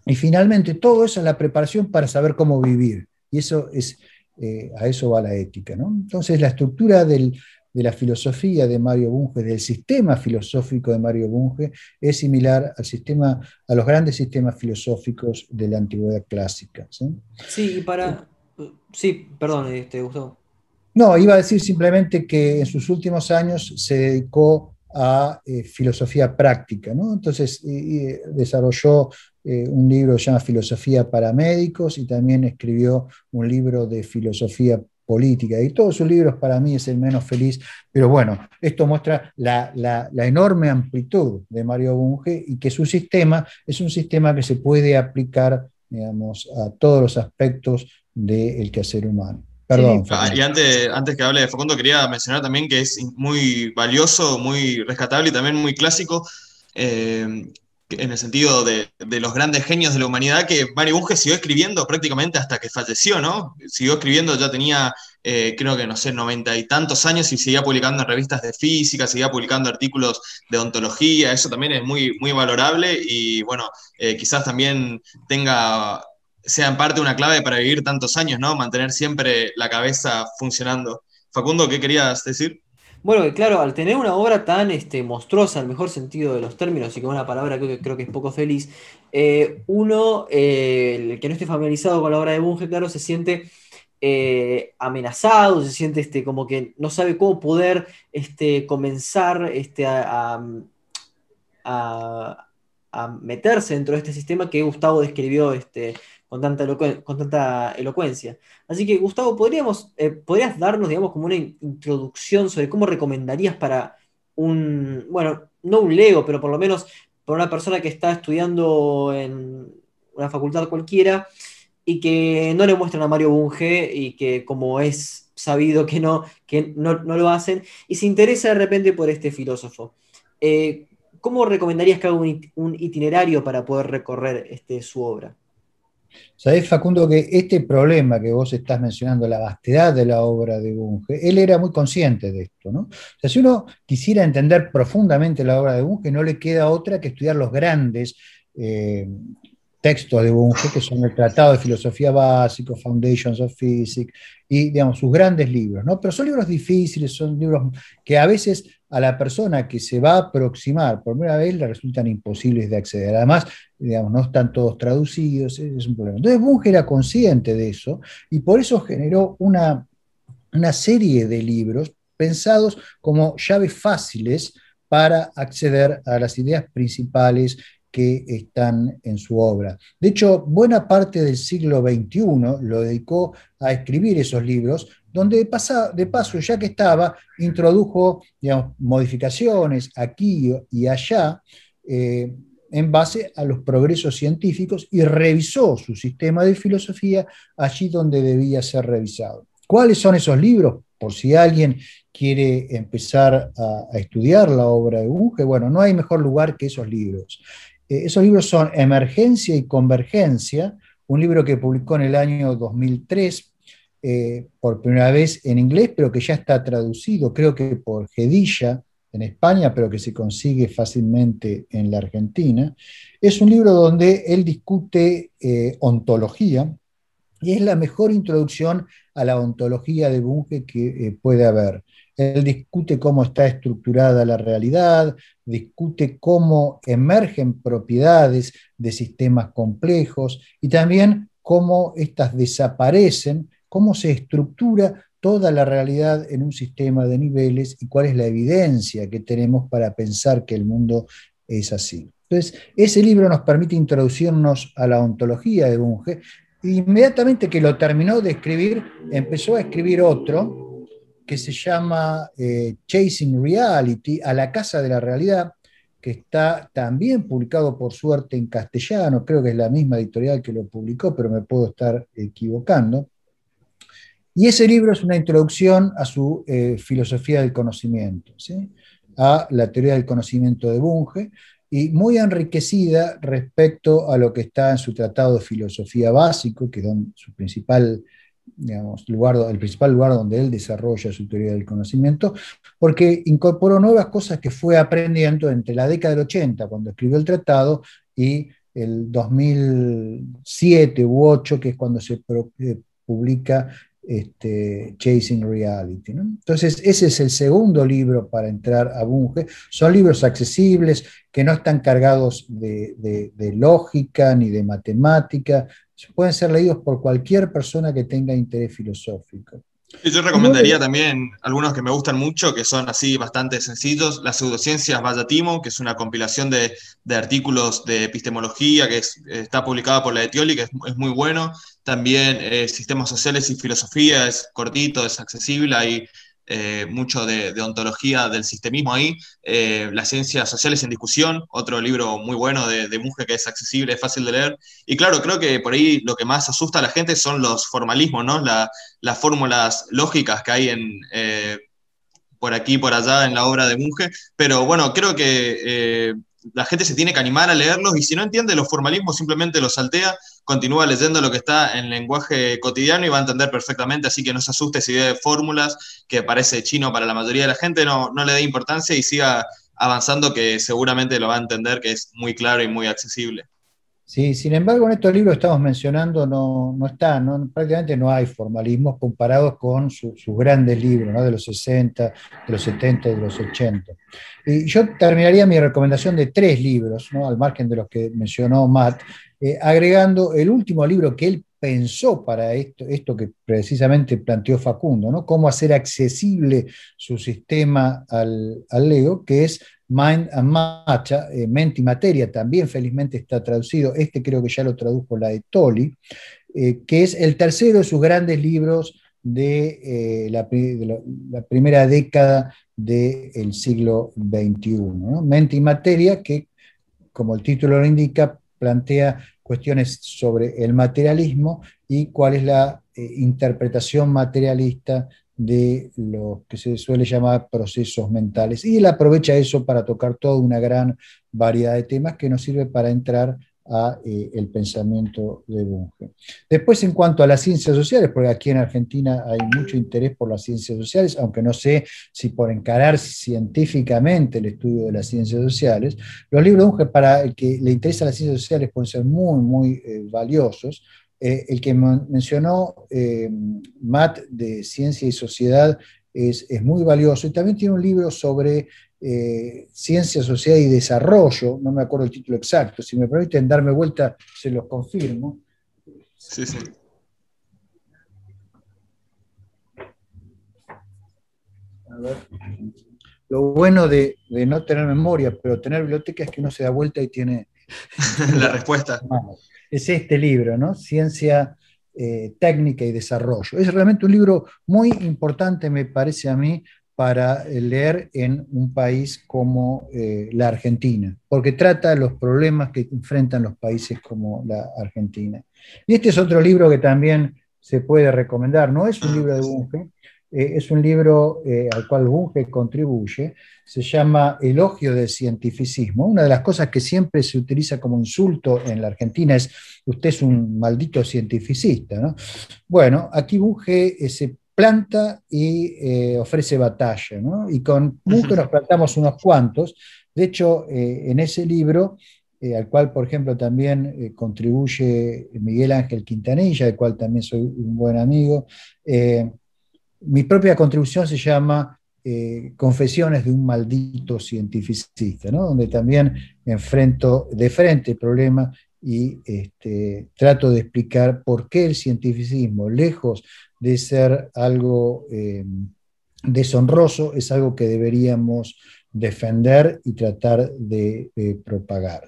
Y finalmente, todo eso es la preparación para saber cómo vivir. Y eso es, eh, a eso va la ética. ¿no? Entonces, la estructura del de la filosofía de Mario Bunge, del sistema filosófico de Mario Bunge, es similar al sistema, a los grandes sistemas filosóficos de la antigüedad clásica. Sí, y para... Sí, perdón, este, Gustavo. No, iba a decir simplemente que en sus últimos años se dedicó a eh, filosofía práctica, ¿no? Entonces desarrolló eh, un libro que se llama Filosofía para Médicos y también escribió un libro de filosofía política. Y todos sus libros para mí es el menos feliz, pero bueno, esto muestra la, enorme amplitud de Mario Bunge y que su sistema es un sistema que se puede aplicar, digamos, a todos los aspectos del quehacer humano. Perdón. Ah, y antes, antes que hable de Facundo, quería mencionar también que es muy valioso, muy rescatable y también muy clásico. Eh, en el sentido de, los grandes genios de la humanidad, que Mario Bunge siguió escribiendo prácticamente hasta que falleció, ¿no? Siguió escribiendo, ya tenía, eh, creo que, no sé, noventa y tantos años y seguía publicando en revistas de física, seguía publicando artículos de ontología, eso también es muy, muy valorable y, bueno, eh, quizás también tenga, sea en parte una clave para vivir tantos años, ¿no? Mantener siempre la cabeza funcionando. Facundo, ¿qué querías decir? Bueno, claro, al tener una obra tan este, monstruosa, en el mejor sentido de los términos, y con una palabra que creo que es poco feliz, eh, uno, eh, el que no esté familiarizado con la obra de Bunge, claro, se siente eh, amenazado, se siente este, como que no sabe cómo poder este, comenzar este, a, meterse dentro de este sistema que Gustavo describió este, con tanta, elocuencia. Así que, Gustavo, ¿podríamos, eh, ¿podrías darnos, digamos, como una introducción sobre cómo recomendarías para un, bueno, no un Lego, pero por lo menos para una persona que está estudiando en una facultad cualquiera y que no le muestran a Mario Bunge y que como es sabido que no, que no, lo hacen, y se interesa de repente por este filósofo. Eh, ¿Cómo recomendarías que haga un, itinerario para poder recorrer este, su obra? Sabés, Facundo, que este problema que vos estás mencionando, la vastedad de la obra de Bunge, él era muy consciente de esto, ¿no? O sea, si uno quisiera entender profundamente la obra de Bunge, no le queda otra que estudiar los grandes eh, textos de Bunge, que son el Tratado de Filosofía Básico, Foundations of Physics, y, digamos, sus grandes libros, ¿no? Pero son libros difíciles, son libros que a veces a la persona que se va a aproximar por primera vez le resultan imposibles de acceder. Además, digamos, no están todos traducidos, es un problema. Entonces Bunge era consciente de eso y por eso generó una, una serie de libros pensados como llaves fáciles para acceder a las ideas principales que están en su obra. De hecho, buena parte del siglo XXI lo dedicó a escribir esos libros, donde de, de paso, ya que estaba, introdujo modificaciones aquí y allá eh, en base a los progresos científicos y revisó su sistema de filosofía allí donde debía ser revisado. ¿Cuáles son esos libros? Por si alguien quiere empezar a, a estudiar la obra de Bunge, bueno, no hay mejor lugar que esos libros. Eh, esos libros son Emergencia y Convergencia, un libro que publicó en el año 2003 eh, por primera vez en inglés, pero que ya está traducido, creo que por Gedilla en España, pero que se consigue fácilmente en la Argentina. Es un libro donde él discute eh, ontología y es la mejor introducción a la ontología de Bunge que puede haber. Él discute cómo está estructurada la realidad, discute cómo emergen propiedades de sistemas complejos y también cómo éstas desaparecen, cómo se estructura toda la realidad en un sistema de niveles y cuál es la evidencia que tenemos para pensar que el mundo es así. Entonces, ese libro nos permite introducirnos a la ontología de Bunge. Inmediatamente que lo terminó de escribir, empezó a escribir otro, que se llama eh, Chasing Reality, a la casa de la realidad, que está también publicado por suerte en castellano, creo que es la misma editorial que lo publicó, pero me puedo estar equivocando. Y ese libro es una introducción a su eh, filosofía del conocimiento, a la teoría del conocimiento de Bunge, y muy enriquecida respecto a lo que está en su tratado de filosofía básico, que es su principal digamos, lugar, el principal lugar donde él desarrolla su teoría del conocimiento, porque incorporó nuevas cosas que fue aprendiendo entre la década del 80, cuando escribió el tratado, y el 2007 u 2008, que es cuando se eh, publica este, Chasing Reality. Entonces, ese es el segundo libro para entrar a Bunge. Son libros accesibles que no están cargados de, lógica ni de matemática. Pueden ser leídos por cualquier persona que tenga interés filosófico. Yo recomendaría también algunos que me gustan mucho, que son así bastante sencillos. Las pseudociencias Vallatimo, que es una compilación de, artículos de epistemología que está publicada por la Etioli, que es, muy bueno. También eh, Sistemas Sociales y Filosofía, es cortito, es accesible. Hay eh, mucho de, ontología del sistemismo ahí. Eh, Las ciencias sociales en discusión, otro libro muy bueno de, de que es accesible, es fácil de leer. Y claro, creo que por ahí lo que más asusta a la gente son los formalismos, ¿no? las fórmulas lógicas que hay en, eh, por aquí por allá en la obra de Munge. Pero bueno, creo que la gente se tiene que animar a leerlos y si no entiende los formalismos simplemente los saltea, continúa leyendo lo que está en lenguaje cotidiano y va a entender perfectamente, así que no se asuste si ve fórmulas que parece chino para la mayoría de la gente, no, no le dé importancia y siga avanzando que seguramente lo va a entender, que es muy claro y muy accesible. Sí, sin embargo, en estos libros que estamos mencionando no, no está, prácticamente no hay formalismos comparados con sus grandes libros de los 60, de los 70 y de los 80. Y yo terminaría mi recomendación de tres libros, al margen de los que mencionó Matt, eh, agregando el último libro que él pensó para esto, esto que precisamente planteó Facundo, ¿no? cómo hacer accesible su sistema al, al Lego, que es Mind and Matcha, eh, Mente y Materia, también felizmente está traducido, este creo que ya lo tradujo la de Tolly, eh, que es el tercero de sus grandes libros de, la, primera década del siglo XXI. Mente y Materia, que como el título lo indica, plantea cuestiones sobre el materialismo y cuál es la eh, interpretación materialista de lo que se suele llamar procesos mentales. Y él aprovecha eso para tocar toda una gran variedad de temas que nos sirve para entrar a eh, el pensamiento de Bunge. Después, en cuanto a las ciencias sociales, porque aquí en Argentina hay mucho interés por las ciencias sociales, aunque no sé si por encarar científicamente el estudio de las ciencias sociales, los libros de Bunge para el que le interesa las ciencias sociales pueden ser muy, muy eh, valiosos. Eh, el que mencionó Matt de Ciencia y Sociedad es, es, muy valioso y también tiene un libro sobre eh, Ciencia, Sociedad y Desarrollo, no me acuerdo el título exacto, si me permiten darme vuelta, se los confirmo. Sí, sí. A ver. Lo bueno de, no tener memoria, pero tener biblioteca es que uno se da vuelta y tiene... La respuesta. Es este libro, ¿no? Ciencia, eh, Técnica y Desarrollo. Es realmente un libro muy importante, me parece a mí, para leer en un país como eh, la Argentina, porque trata los problemas que enfrentan los países como la Argentina. Y este es otro libro que también se puede recomendar, no es un libro de Bunge, eh, es un libro eh, al cual Bunge contribuye, se llama Elogio del Cientificismo. Una de las cosas que siempre se utiliza como insulto en la Argentina es, usted es un maldito cientificista. ¿no? Bueno, aquí Bunge se planta y eh, ofrece batalla, ¿no? Y con Munch nos plantamos unos cuantos. De hecho, eh, en ese libro, eh, al cual, por ejemplo, también contribuye Miguel Ángel Quintanilla, del cual también soy un buen amigo, mi propia contribución se llama Confesiones de un maldito cientificista, ¿no? donde también enfrento de frente el problema y este, trato de explicar por qué el cientificismo, lejos de ser algo eh, deshonroso, es algo que deberíamos defender y tratar de, propagar.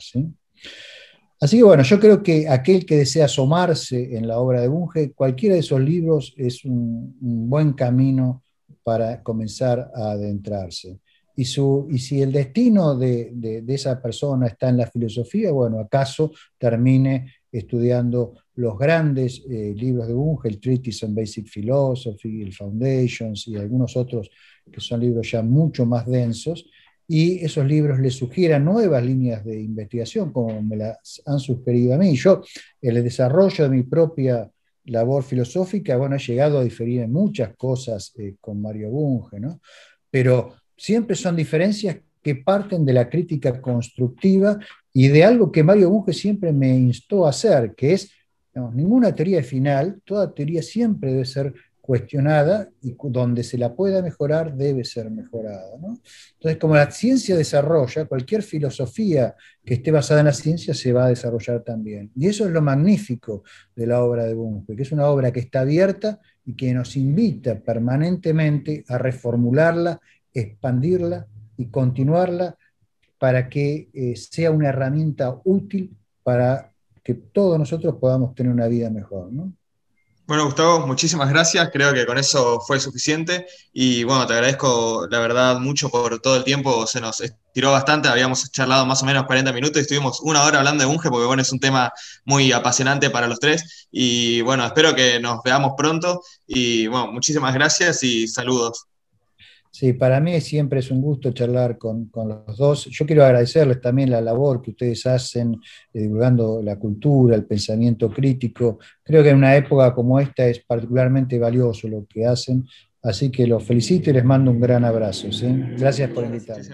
Así que bueno, yo creo que aquel que desea asomarse en la obra de Bunge, cualquiera de esos libros es un, buen camino para comenzar a adentrarse. Y, si el destino de, de, esa persona está en la filosofía, bueno, acaso termine estudiando los grandes eh, libros de Bunge, el Treatise on Basic Philosophy, el Foundations y algunos otros que son libros ya mucho más densos, y esos libros le sugieran nuevas líneas de investigación, como me las han sugerido a mí. Yo, el desarrollo de mi propia labor filosófica, bueno, he llegado a diferir en muchas cosas eh, con Mario Bunge, ¿no? Pero siempre son diferencias que parten de la crítica constructiva y de algo que Mario Bunge siempre me instó a hacer, que es ninguna teoría final, toda teoría siempre debe ser cuestionada y donde se la pueda mejorar debe ser mejorada. Entonces, como la ciencia desarrolla, cualquier filosofía que esté basada en la ciencia se va a desarrollar también. Y eso es lo magnífico de la obra de Bunge, que es una obra que está abierta y que nos invita permanentemente a reformularla, expandirla y continuarla para que eh, sea una herramienta útil para que todos nosotros podamos tener una vida mejor. Bueno, Gustavo, muchísimas gracias. Creo que con eso fue suficiente. Y bueno, te agradezco la verdad mucho por todo el tiempo. Se nos estiró bastante. Habíamos charlado más o menos 40 minutos y estuvimos una hora hablando de Bunge porque bueno, es un tema muy apasionante para los tres. Y bueno, espero que nos veamos pronto. Y bueno, muchísimas gracias y saludos. Sí, para mí siempre es un gusto charlar con, los dos. Yo quiero agradecerles también la labor que ustedes hacen eh, divulgando la cultura, el pensamiento crítico. Creo que en una época como esta es particularmente valioso lo que hacen. Así que los felicito y les mando un gran abrazo. Gracias por invitarme.